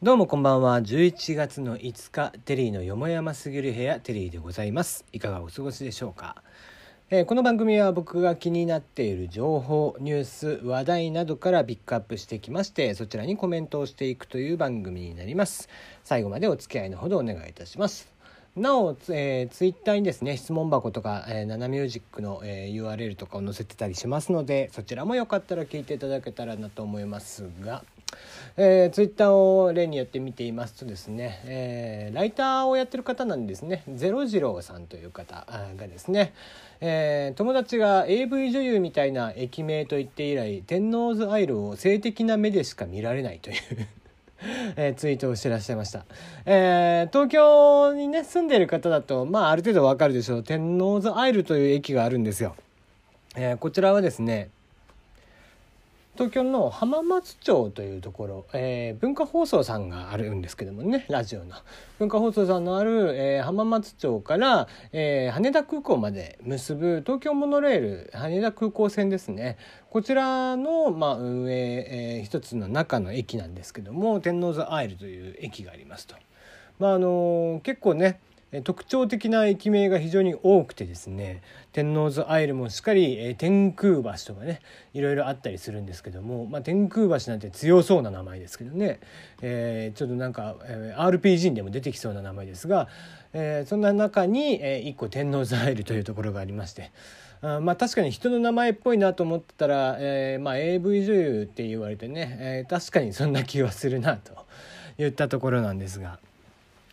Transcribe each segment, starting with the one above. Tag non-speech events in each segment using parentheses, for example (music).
どうもこんばんは。11月の5日テリーのよもやますぎる部屋テリーでございます。いかがお過ごしでしょうか、えー、この番組は僕が気になっている情報ニュース話題などからピックアップしてきましてそちらにコメントをしていくという番組になります。最後までお付き合いのほどお願いいたします。なお、えー、ツイッターにですね質問箱とか、えー、ナナミュージックの、えー、URL とかを載せてたりしますのでそちらもよかったら聞いていただけたらなと思いますがえー、ツイッターを例にやってみていますとですね、えー、ライターをやってる方なんですね。ゼロ次郎さんという方がですね、えー、友達が AV 女優みたいな駅名と言って以来天王洲アイルを性的な目でしか見られないというえー、ツイートをしてらっしゃいました、えー、東京にね住んでる方だとまあある程度わかるでしょう。天王洲アイルという駅があるんですよ、えー、こちらはですね東京の浜松町というところ、えー、文化放送さんがあるんですけどもねラジオの文化放送さんのある、えー、浜松町から、えー、羽田空港まで結ぶ東京モノレール羽田空港線ですねこちらの、まあ、運営、えー、一つの中の駅なんですけども天王洲アイルという駅がありますと。まああの結構ね特徴的な駅名が非常に多くてですね天王洲アイルもしっかり天空橋とかねいろいろあったりするんですけども、まあ、天空橋なんて強そうな名前ですけどね、えー、ちょっとなんか、えー、RPG にでも出てきそうな名前ですが、えー、そんな中に、えー、1個天王洲アイルというところがありまして。あまあ確かに人の名前っぽいなと思ってたら、えーまあ、AV 女優って言われてね、えー、確かにそんな気はするなと言ったところなんですが。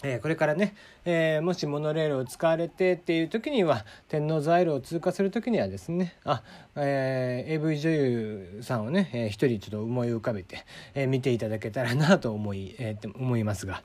えこれからね、えー、もしモノレールを使われてっていう時には天王座イルを通過する時にはですねあ、えー、AV 女優さんをね、えー、一人ちょっと思い浮かべて、えー、見ていただけたらなと思い,、えー、思いますが。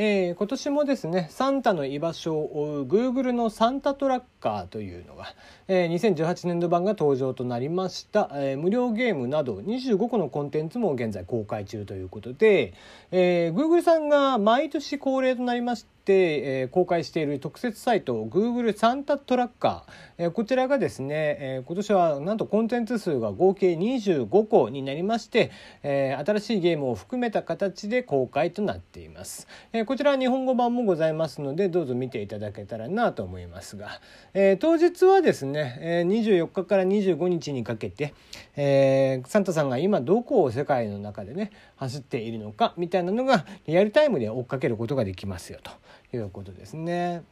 えー、今年もですねサンタの居場所を追う Google のサンタトラッカーというのが、えー、2018年度版が登場となりました、えー、無料ゲームなど25個のコンテンツも現在公開中ということで、えー、Google さんが毎年恒例となりましたえー、公開している特設サイト Google サンタトラッカー、えー、こちらがですね、えー、今年はなんとコンテンツ数が合計25個になりまして、えー、新しいゲームを含めた形で公開となっています、えー、こちらは日本語版もございますのでどうぞ見ていただけたらなと思いますが、えー、当日はですね、えー、24日から25日にかけて、えー、サンタさんが今どこを世界の中でね走っているのかみたいなのがリアルタイムで追っかけることができますよと。いうことですね。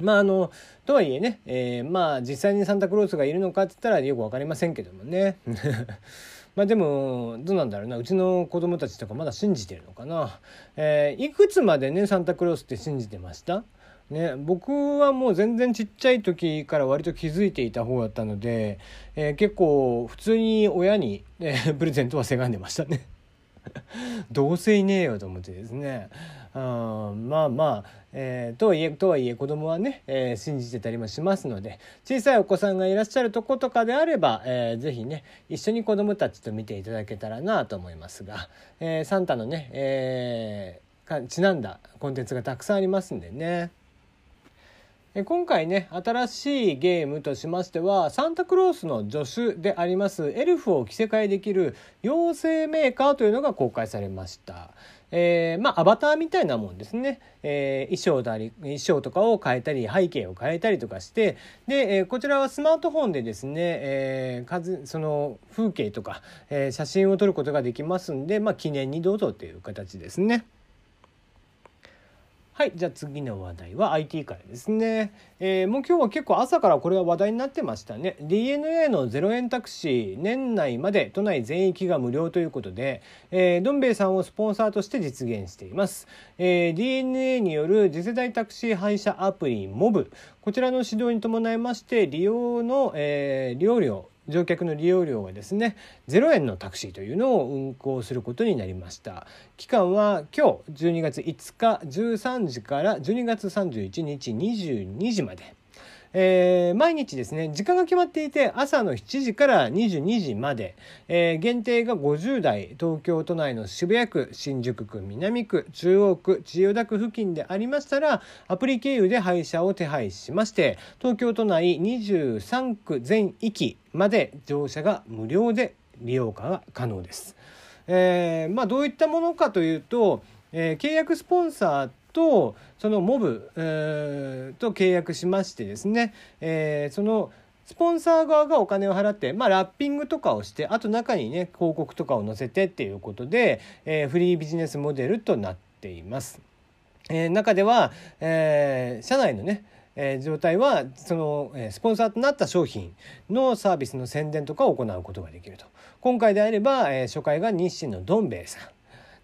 まああのとはいえね、えー、まあ実際にサンタクロースがいるのかって言ったらよく分かりませんけどもね。(laughs) まあでもどうなんだろうなうちの子供たちとかまだ信じてるのかな、えー、いくつまでねサンタクロースって信じてました？ね、僕はもう全然ちっちゃい時から割と気づいていた方だったので、えー、結構普通に親に、え、プレゼントはせがんでましたねどうせいねえよと思ってですねあまあまあ、えー、とはいえとはいえ子供はね、えー、信じてたりもしますので小さいお子さんがいらっしゃるとことかであれば、えー、ぜひね一緒に子供たちと見ていただけたらなと思いますが、えー、サンタのね、えー、ちなんだコンテンツがたくさんありますんでね。今回ね新しいゲームとしましてはサンタクロースの助手でありますエルフを着せ替えできる妖精メーカーというのが公開されました。えー、まあアバターみたいなもんですね、えー、衣装だり衣装とかを変えたり背景を変えたりとかしてで、えー、こちらはスマートフォンでですね、えー、その風景とか、え、写真を撮ることができますんで、まあ、記念にどうぞという形ですね。はい。じゃあ次の話題は IT からですね。えー、もう今日は結構朝からこれは話題になってましたね。DNA の0円タクシー、年内まで都内全域が無料ということで、えー、どん兵衛さんをスポンサーとして実現しています。えー、DNA による次世代タクシー配車アプリ MOB。こちらの指導に伴いまして、利用の、えー、利用料、乗客の利用料はですね0円のタクシーというのを運行することになりました。期間は今日12月5日13時から12月31日22時まで。えー、毎日ですね、時間が決まっていて、朝の7時から22時まで、えー、限定が50台、東京都内の渋谷区、新宿区、南区、中央区、千代田区付近でありましたら、アプリ経由で配車を手配しまして、東京都内23区全域まで乗車が無料で利用が可能です。えーまあ、どういったものかというと、えー、契約スポンサーとそのモブ、えー、と契約しましてですね、えー、そのスポンサー側がお金を払って、まあ、ラッピングとかをしてあと中にね広告とかを載せてっていうことで、えー、フリービジネスモデルとなっています。えー、中では、えー、社内のねえー、状態はその、えー、スポンサーとなった商品のサービスの宣伝とかを行うことができると今回であれば、えー、初回が日清のどん兵衛さん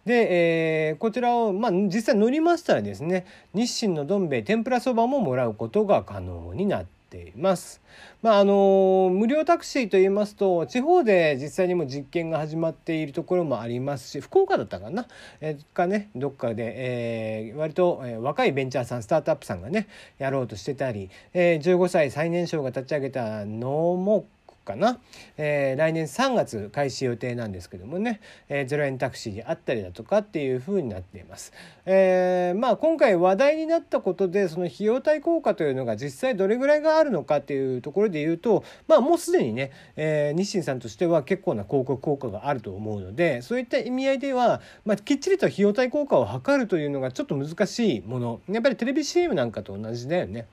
で、えー、こちらを、まあ、実際乗りましたらですね日清のどん兵衛天ぷらそばももらうことが可能になっています。まああの無料タクシーといいますと地方で実際にも実験が始まっているところもありますし福岡だったかな、えー、かねどっかで、えー、割と、えー、若いベンチャーさんスタートアップさんがねやろうとしてたり、えー、15歳最年少が立ち上げたのもかな、えー、来年3月開始予定なんですけどもね、えー、0円タクシーであったりだとかっていうふうになっています。えー、まあ今回話題になったことでその費用対効果というのが実際どれぐらいがあるのかっていうところで言うとまあもうすでにね、えー、日清さんとしては結構な広告効果があると思うのでそういった意味合いでは、まあ、きっちりと費用対効果を測るというのがちょっと難しいものやっぱりテレビ CM なんかと同じだよね。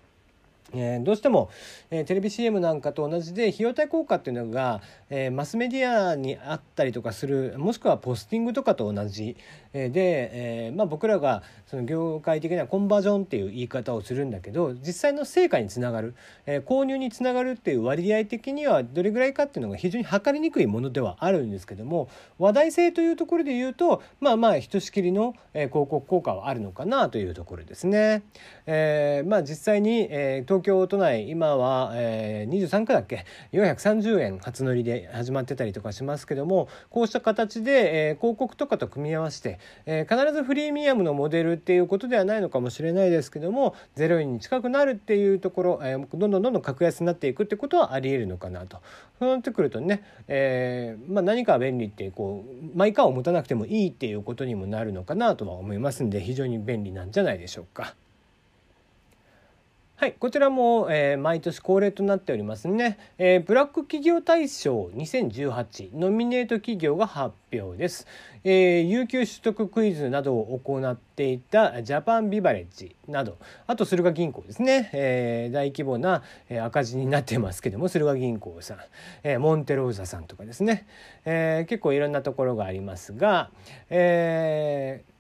えー、どうしても、えー、テレビ CM なんかと同じで費用対効果っていうのが、えー、マスメディアにあったりとかするもしくはポスティングとかと同じ、えー、で、えーまあ、僕らがその業界的なコンバージョンっていう言い方をするんだけど実際の成果につながる、えー、購入につながるっていう割合的にはどれぐらいかっていうのが非常に測りにくいものではあるんですけども話題性というところで言うとまあまあひとしきりの、えー、広告効果はあるのかなというところですね。えーまあ、実際に、えー、東京都内今は、えー、23区だっけ？430円初乗りで始まってたりとかしますけどもこうした形で、えー、広告とかと組み合わせて、えー、必ずフリーミアムのモデルっていうことではないのかもしれないですけども0円に近くなるっていうところ、えー、どんどんどんどん格安になっていくってことはありえるのかなと。そうなってくるとね、えーまあ、何か便利ってこうマイカーを持たなくてもいいっていうことにもなるのかなとは思いますんで非常に便利なんじゃないでしょうか。はい、こちらも、えー、毎年恒例となっておりますね、えー、ブラック企業大賞2018ノミネート企業が発表です、えー、有給取得クイズなどを行っていたジャパンビバレッジなどあと駿河銀行ですね、えー、大規模な、赤字になってますけども駿河銀行さん、えー、モンテローザさんとかですね、えー、結構いろんなところがありますが、えー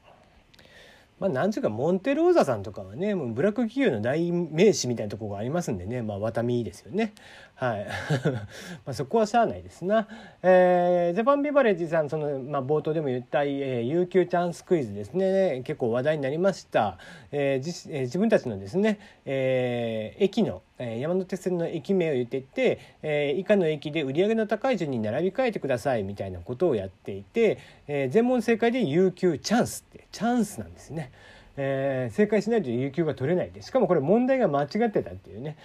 まあ、なんちゅうかモンテローザさんとかはねもうブラック企業の代名詞みたいなところがありますんでね。まあワタミですよね。はい。(laughs) まあそこはしゃあないですな、えー、ジャパンビバレッジさんその、まあ、冒頭でも言った、えー、有給チャンスクイズですね。結構話題になりました、えー自えー、自分たちのですね、えー、駅のえ山手線の駅名を言っていって、え、以下の駅で売り上げの高い順に並び替えてくださいみたいなことをやっていて、え、全問正解で有給チャンスってチャンスなんですね。えー、正解しないと有給が取れないでしかもこれ問題が間違ってたっていうね。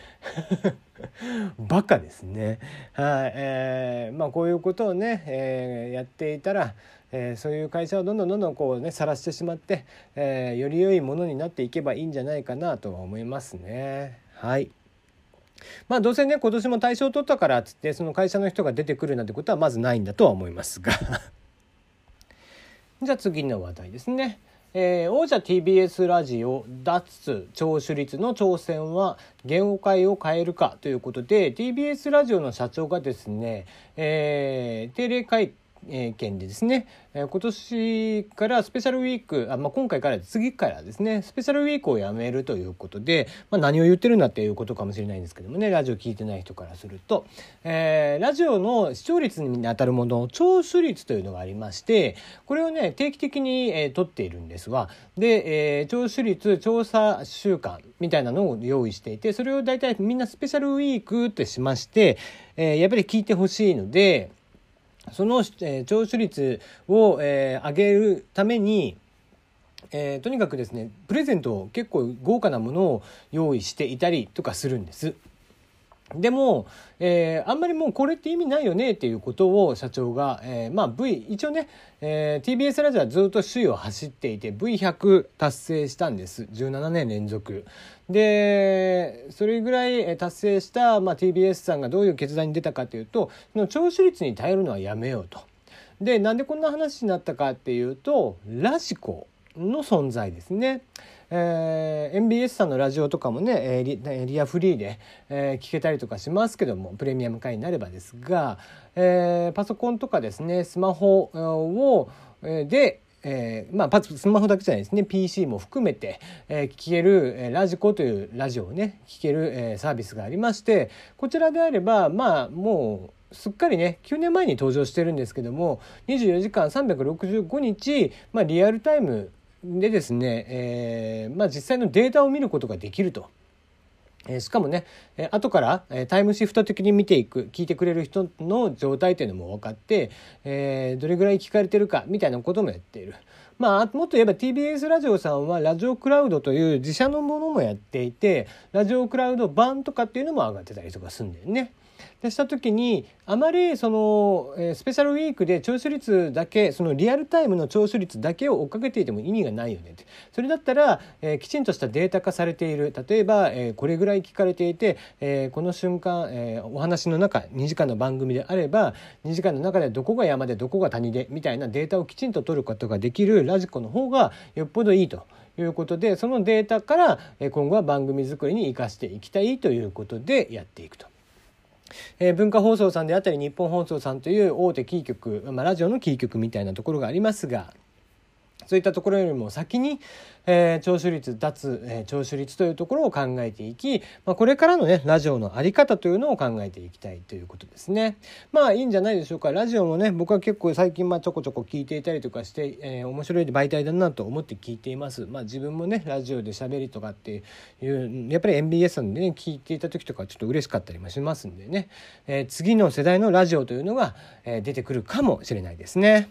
(laughs) バカですね。はい、えー、まあこういうことをね、えー、やっていたら、えー、そういう会社をどんどんどんどんこうね晒してしまって、えー、より良いものになっていけばいいんじゃないかなとは思いますね。はい。まあどうせね今年も大賞取ったからっつってその会社の人が出てくるなんてことはまずないんだとは思いますが (laughs) じゃあ次の話題ですね。えー、王者 TBS ラジオ脱聴取率の挑戦は言語界を変えるかということで TBS ラジオの社長がですね、えー、定例会県でですね、今年からスペシャルウィークあ、まあ、今回から次からですね。スペシャルウィークをやめるということで、まあ、何を言ってるんだっていうことかもしれないんですけどもね。ラジオ聞いてない人からすると、えー、ラジオの視聴率にあたるもの聴取率というのがありましてこれをね定期的に、えー、取っているんですわ。で、えー、聴取率調査週間みたいなのを用意していてそれを大体みんなスペシャルウィークってしまして、えー、やっぱり聞いてほしいので。その、えー、聴取率を、えー、上げるために、えー、とにかくですねプレゼントを結構豪華なものを用意していたりとかするんです。でも、えー、あんまりもうこれって意味ないよねっていうことを社長が、えー、まあ V 一応ね、えー、TBS ラジオはずっと首位を走っていて V100 達成したんです17年連続でそれぐらい達成した、まあ、TBS さんがどういう決断に出たかというとその聴取率に頼るのはやめようと。でなんでこんな話になったかっていうとラジコの存在ですね。えー、MBS さんのラジオとかもねリリアフリーで、えー、聞けたりとかしますけどもプレミアム会になればですが、えー、パソコンとかですねスマホをでえー、まあスマホだけじゃないですね PC も含めて、えー、聞ける、えー、ラジコというラジオをね聞ける、えー、サービスがありましてこちらであればまあもうすっかりね9年前に登場してるんですけども24時間365日、まあ、リアルタイムでですね、えーまあ、実際のデータを見ることができると。えしかもね、え後から、えタイムシフト的に見ていく聞いてくれる人の状態というのも分かって、えー、どれぐらい聞かれてるかみたいなこともやっている。まあ、もっと言えば TBS ラジオさんはラジオクラウドという自社のものもやっていてラジオクラウド版とかっていうのも上がってたりとかするんだよね。でした時にあまりその、え、スペシャルウィークで聴取率だけそのリアルタイムの聴取率だけを追っかけていても意味がないよねってそれだったら、えー、きちんとしたデータ化されている例えば、えー、これぐらい聞かれていて、えー、この瞬間、えー、お話の中2時間の番組であれば2時間の中でどこが山でどこが谷でみたいなデータをきちんと取ることができるラジコの方がよっぽどいいと。いうことでそのデータから今後は番組作りに生かしていきたいということでやっていくと。えー、文化放送さんであったり日本放送さんという大手キー局、まあ、ラジオのキー局みたいなところがありますがそういったところよりも先に、えー、聴取率脱、えー、聴取率というところを考えていき、まあ、これからのねラジオの在り方というのを考えていきたいということですね。まあいいんじゃないでしょうかラジオもね僕は結構最近まあちょこちょこ聞いていたりとかして、えー、面白い媒体だなと思って聞いています。まあ自分もねラジオで喋りとかっていうやっぱり MBS さんでね聞いていた時とかちょっと嬉しかったりもしますんでね、えー、次の世代のラジオというのが、えー、出てくるかもしれないですね。